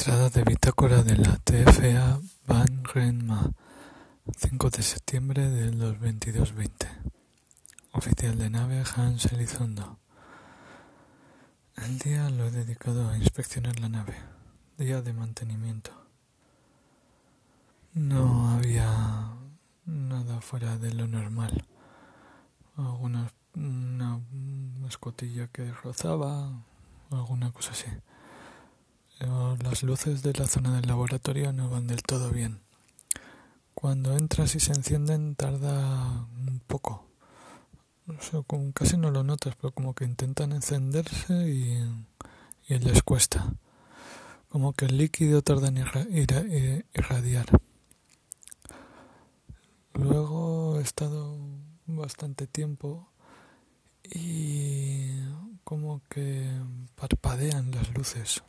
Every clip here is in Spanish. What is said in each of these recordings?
Entrada de bitácora de la TFA Van Renma, 5 de septiembre del 2220. Oficial de nave Hans Elizondo. El día lo he dedicado a inspeccionar la nave, día de mantenimiento. No había nada fuera de lo normal. Alguna una escotilla que rozaba, alguna cosa así las luces de la zona del laboratorio no van del todo bien. Cuando entras y se encienden tarda un poco. casi no lo notas, pero como que intentan encenderse y, les cuesta. Como que el líquido tarda en eh, irradiar. Luego he estado bastante tiempo y como que parpadean las luces.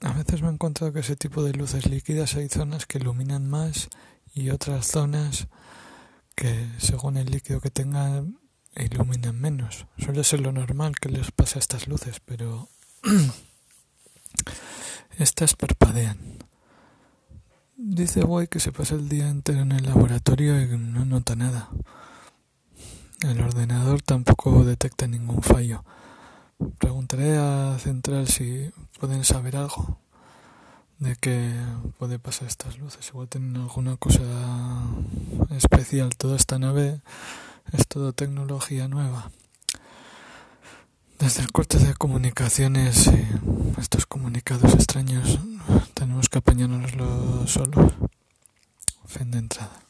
A veces me he encontrado que ese tipo de luces líquidas hay zonas que iluminan más y otras zonas que según el líquido que tengan iluminan menos. Suele ser lo normal que les pase a estas luces, pero estas parpadean. Dice Boy que se pasa el día entero en el laboratorio y no nota nada. El ordenador tampoco detecta ningún fallo. Preguntaré a Central si pueden saber algo de qué puede pasar estas luces. Igual tienen alguna cosa especial. Toda esta nave es todo tecnología nueva. Desde el corte de comunicaciones y estos comunicados extraños tenemos que apañarnos solos. Fin de entrada.